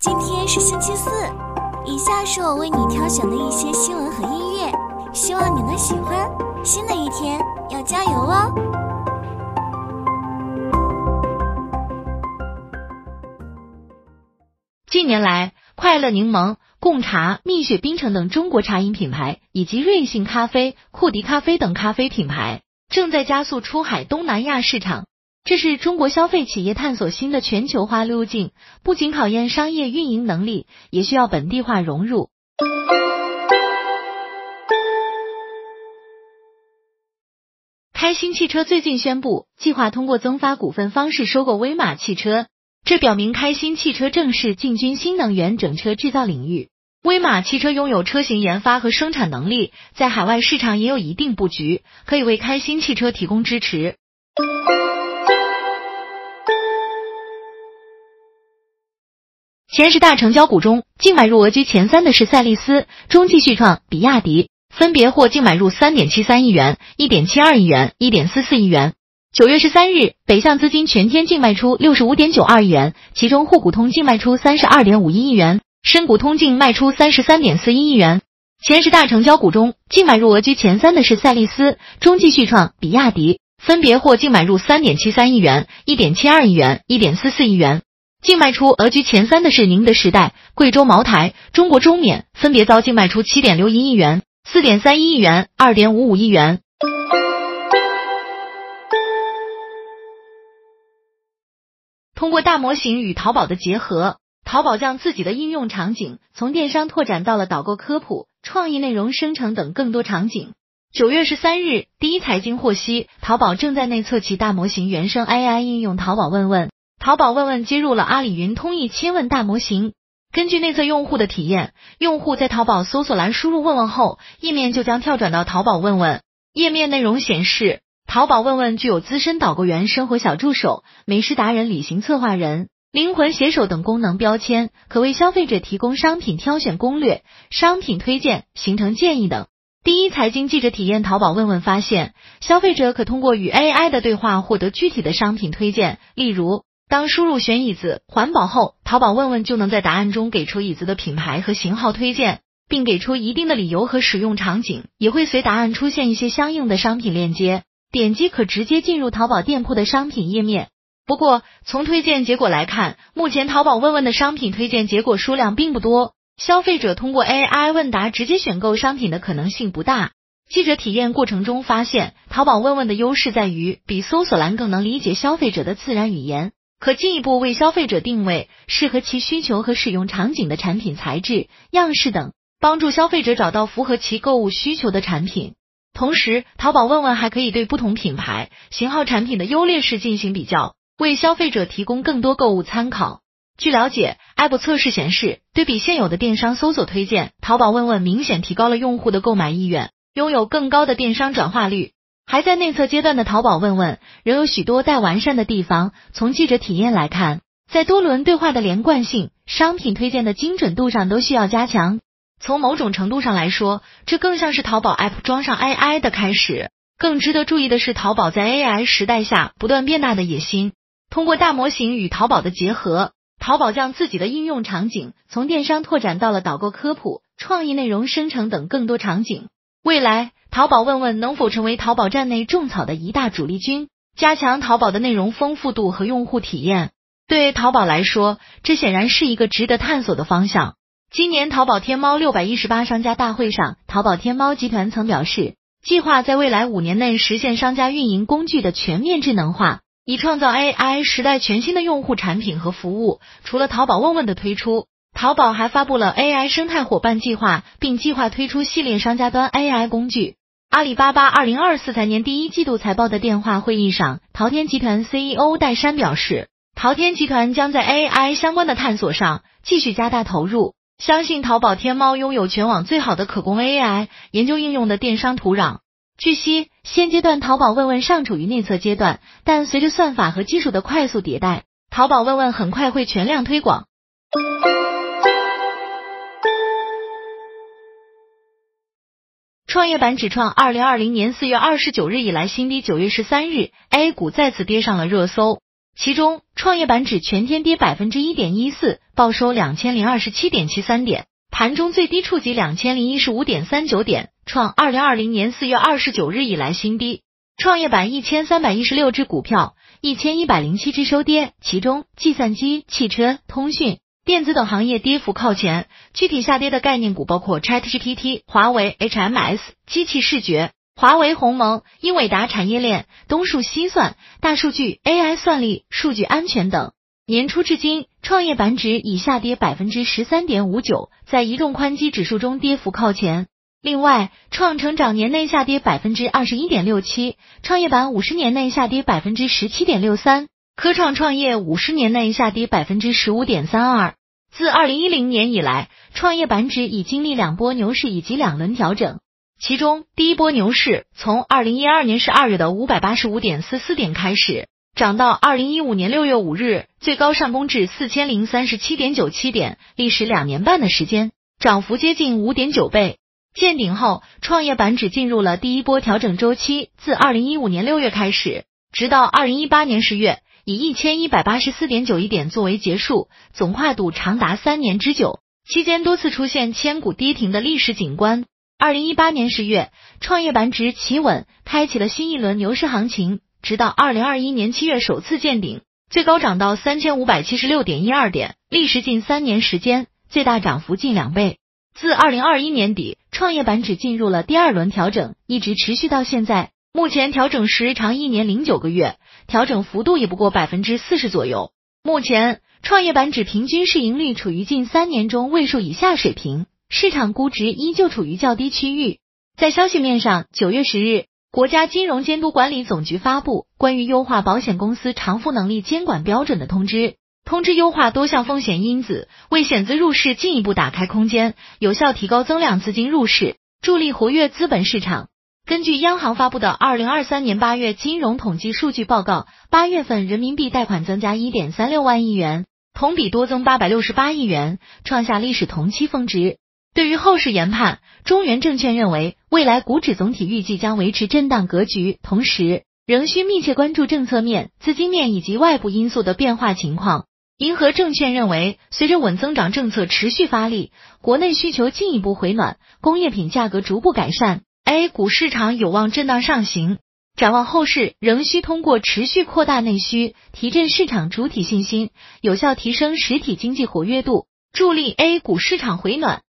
今天是星期四，以下是我为你挑选的一些新闻和音乐，希望你能喜欢。新的一天要加油哦！近年来，快乐柠檬、贡茶、蜜雪冰城等中国茶饮品牌，以及瑞幸咖啡、库迪咖啡等咖啡品牌，正在加速出海东南亚市场。这是中国消费企业探索新的全球化路径，不仅考验商业运营能力，也需要本地化融入。开心汽车最近宣布，计划通过增发股份方式收购威马汽车，这表明开心汽车正式进军新能源整车制造领域。威马汽车拥有车型研发和生产能力，在海外市场也有一定布局，可以为开心汽车提供支持。前十大成交股中，净买入额居前三的是赛力斯、中继续创、比亚迪，分别获净买入三点七三亿元、一点七二亿元、一点四四亿元。九月十三日，北向资金全天净卖出六十五点九二亿元，其中沪股通净卖出三十二点五一亿元，深股通净卖出三十三点四一亿元。前十大成交股中，净买入额居前三的是赛力斯、中继续创、比亚迪，分别获净买入三点七三亿元、一点七二亿元、一点四四亿元。净卖出额居前三的是宁德时代、贵州茅台、中国中免，分别遭净卖出七点六一亿元、四点三一亿元、二点五五亿元。通过大模型与淘宝的结合，淘宝将自己的应用场景从电商拓展到了导购、科普、创意内容生成等更多场景。九月十三日，第一财经获悉，淘宝正在内测其大模型原生 AI 应用淘宝问问。淘宝问问接入了阿里云通义千问大模型。根据内测用户的体验，用户在淘宝搜索栏输入问问后，页面就将跳转到淘宝问问。页面内容显示，淘宝问问具有资深导购员、生活小助手、美食达人、旅行策划人、灵魂写手等功能标签，可为消费者提供商品挑选攻略、商品推荐、行程建议等。第一财经记者体验淘宝问问发现，消费者可通过与 AI 的对话获得具体的商品推荐，例如。当输入选椅子环保后，淘宝问问就能在答案中给出椅子的品牌和型号推荐，并给出一定的理由和使用场景，也会随答案出现一些相应的商品链接，点击可直接进入淘宝店铺的商品页面。不过，从推荐结果来看，目前淘宝问问的商品推荐结果数量并不多，消费者通过 AI 问答直接选购商品的可能性不大。记者体验过程中发现，淘宝问问的优势在于比搜索栏更能理解消费者的自然语言。可进一步为消费者定位适合其需求和使用场景的产品材质、样式等，帮助消费者找到符合其购物需求的产品。同时，淘宝问问还可以对不同品牌、型号产品的优劣势进行比较，为消费者提供更多购物参考。据了解，App 测试显示，对比现有的电商搜索推荐，淘宝问问明显提高了用户的购买意愿，拥有更高的电商转化率。还在内测阶段的淘宝问问仍有许多待完善的地方。从记者体验来看，在多轮对话的连贯性、商品推荐的精准度上都需要加强。从某种程度上来说，这更像是淘宝 App 装上 AI 的开始。更值得注意的是，淘宝在 AI 时代下不断变大的野心。通过大模型与淘宝的结合，淘宝将自己的应用场景从电商拓展到了导购、科普、创意内容生成等更多场景。未来。淘宝问问能否成为淘宝站内种草的一大主力军，加强淘宝的内容丰富度和用户体验。对淘宝来说，这显然是一个值得探索的方向。今年淘宝天猫六百一十八商家大会上，淘宝天猫集团曾表示，计划在未来五年内实现商家运营工具的全面智能化，以创造 AI 时代全新的用户产品和服务。除了淘宝问问的推出。淘宝还发布了 AI 生态伙伴计划，并计划推出系列商家端 AI 工具。阿里巴巴二零二四财年第一季度财报的电话会议上，淘天集团 CEO 戴珊表示，淘天集团将在 AI 相关的探索上继续加大投入，相信淘宝天猫拥有全网最好的可供 AI 研究应用的电商土壤。据悉，现阶段淘宝问问尚处于内测阶段，但随着算法和技术的快速迭代，淘宝问问很快会全量推广。创业板指创二零二零年四月二十九日以来新低，九月十三日，A 股再次跌上了热搜。其中创业板指全天跌百分之一点一四，报收两千零二十七点七三点，盘中最低触及两千零一十五点三九点，创二零二零年四月二十九日以来新低。创业板一千三百一十六只股票，一千一百零七只收跌，其中计算机、汽车、通讯、电子等行业跌幅靠前。具体下跌的概念股包括 ChatGPT、华为、HMS、机器视觉。华为、鸿蒙、英伟达产业链、东数西算、大数据、AI 算力、数据安全等。年初至今，创业板指已下跌百分之十三点五九，在移动宽基指数中跌幅靠前。另外，创成长年内下跌百分之二十一点六七，创业板五十年内下跌百分之十七点六三，科创创业五十年内下跌百分之十五点三二。自二零一零年以来，创业板指已经历两波牛市以及两轮调整。其中，第一波牛市从二零一二年十二月的五百八十五点四四点开始，涨到二零一五年六月五日，最高上攻至四千零三十七点九七点，历时两年半的时间，涨幅接近五点九倍。见顶后，创业板指进入了第一波调整周期，自二零一五年六月开始，直到二零一八年十月，以一千一百八十四点九一点作为结束，总跨度长达三年之久，期间多次出现千股跌停的历史景观。二零一八年十月，创业板指企稳，开启了新一轮牛市行情，直到二零二一年七月首次见顶，最高涨到三千五百七十六点一二点，历时近三年时间，最大涨幅近两倍。自二零二一年底，创业板指进入了第二轮调整，一直持续到现在，目前调整时长一年零九个月，调整幅度也不过百分之四十左右。目前，创业板指平均市盈率处于近三年中位数以下水平。市场估值依旧处于较低区域。在消息面上，九月十日，国家金融监督管理总局发布关于优化保险公司偿付能力监管标准的通知。通知优化多项风险因子，为险资入市进一步打开空间，有效提高增量资金入市，助力活跃资本市场。根据央行发布的二零二三年八月金融统计数据报告，八月份人民币贷款增加一点三六万亿元，同比多增八百六十八亿元，创下历史同期峰值。对于后市研判，中原证券认为，未来股指总体预计将维持震荡格局，同时仍需密切关注政策面、资金面以及外部因素的变化情况。银河证券认为，随着稳增长政策持续发力，国内需求进一步回暖，工业品价格逐步改善，A 股市场有望震荡上行。展望后市，仍需通过持续扩大内需，提振市场主体信心，有效提升实体经济活跃度，助力 A 股市场回暖。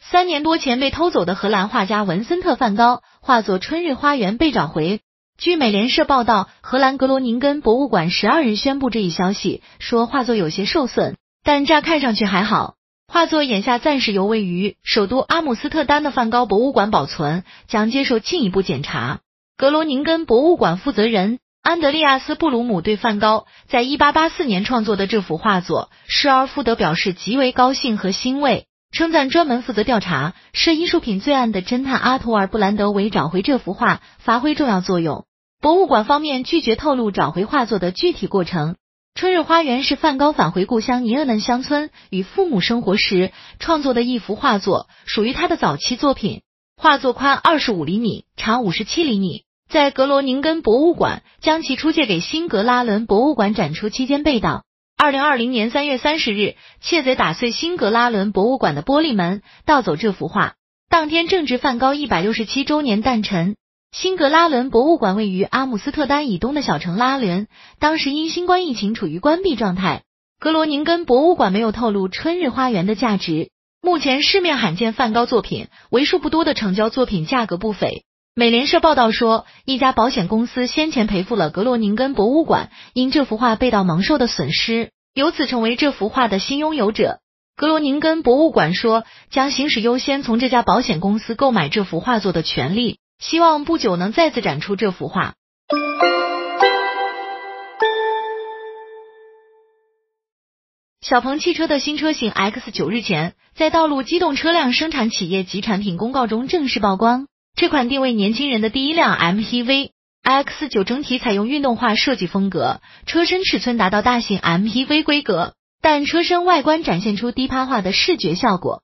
三年多前被偷走的荷兰画家文森特·梵高画作《春日花园》被找回。据美联社报道，荷兰格罗宁根博物馆十二日宣布这一消息，说画作有些受损，但乍看上去还好。画作眼下暂时由位于首都阿姆斯特丹的梵高博物馆保存，将接受进一步检查。格罗宁根博物馆负责人。安德利亚斯·布鲁姆对梵高在一八八四年创作的这幅画作失而复得表示极为高兴和欣慰，称赞专门负责调查涉艺术品罪案的侦探阿图尔·布兰德为找回这幅画发挥重要作用。博物馆方面拒绝透露找回画作的具体过程。春日花园是梵高返回故乡尼厄嫩乡村与父母生活时创作的一幅画作，属于他的早期作品。画作宽二十五厘米，长五十七厘米。在格罗宁根博物馆将其出借给辛格拉伦博物馆展出期间被盗。二零二零年三月三十日，窃贼打碎辛格拉伦博物馆的玻璃门，盗走这幅画。当天正值梵高一百六十七周年诞辰。辛格拉伦博物馆位于阿姆斯特丹以东的小城拉伦，当时因新冠疫情处于关闭状态。格罗宁根博物馆没有透露《春日花园》的价值。目前市面罕见梵高作品，为数不多的成交作品价格不菲。美联社报道说，一家保险公司先前赔付了格罗宁根博物馆因这幅画被盗蒙受的损失，由此成为这幅画的新拥有者。格罗宁根博物馆说，将行使优先从这家保险公司购买这幅画作的权利，希望不久能再次展出这幅画。小鹏汽车的新车型 X 九日前在道路机动车辆生产企业及产品公告中正式曝光。这款定位年轻人的第一辆 MPV X 九整体采用运动化设计风格，车身尺寸达到大型 MPV 规格，但车身外观展现出低趴化的视觉效果。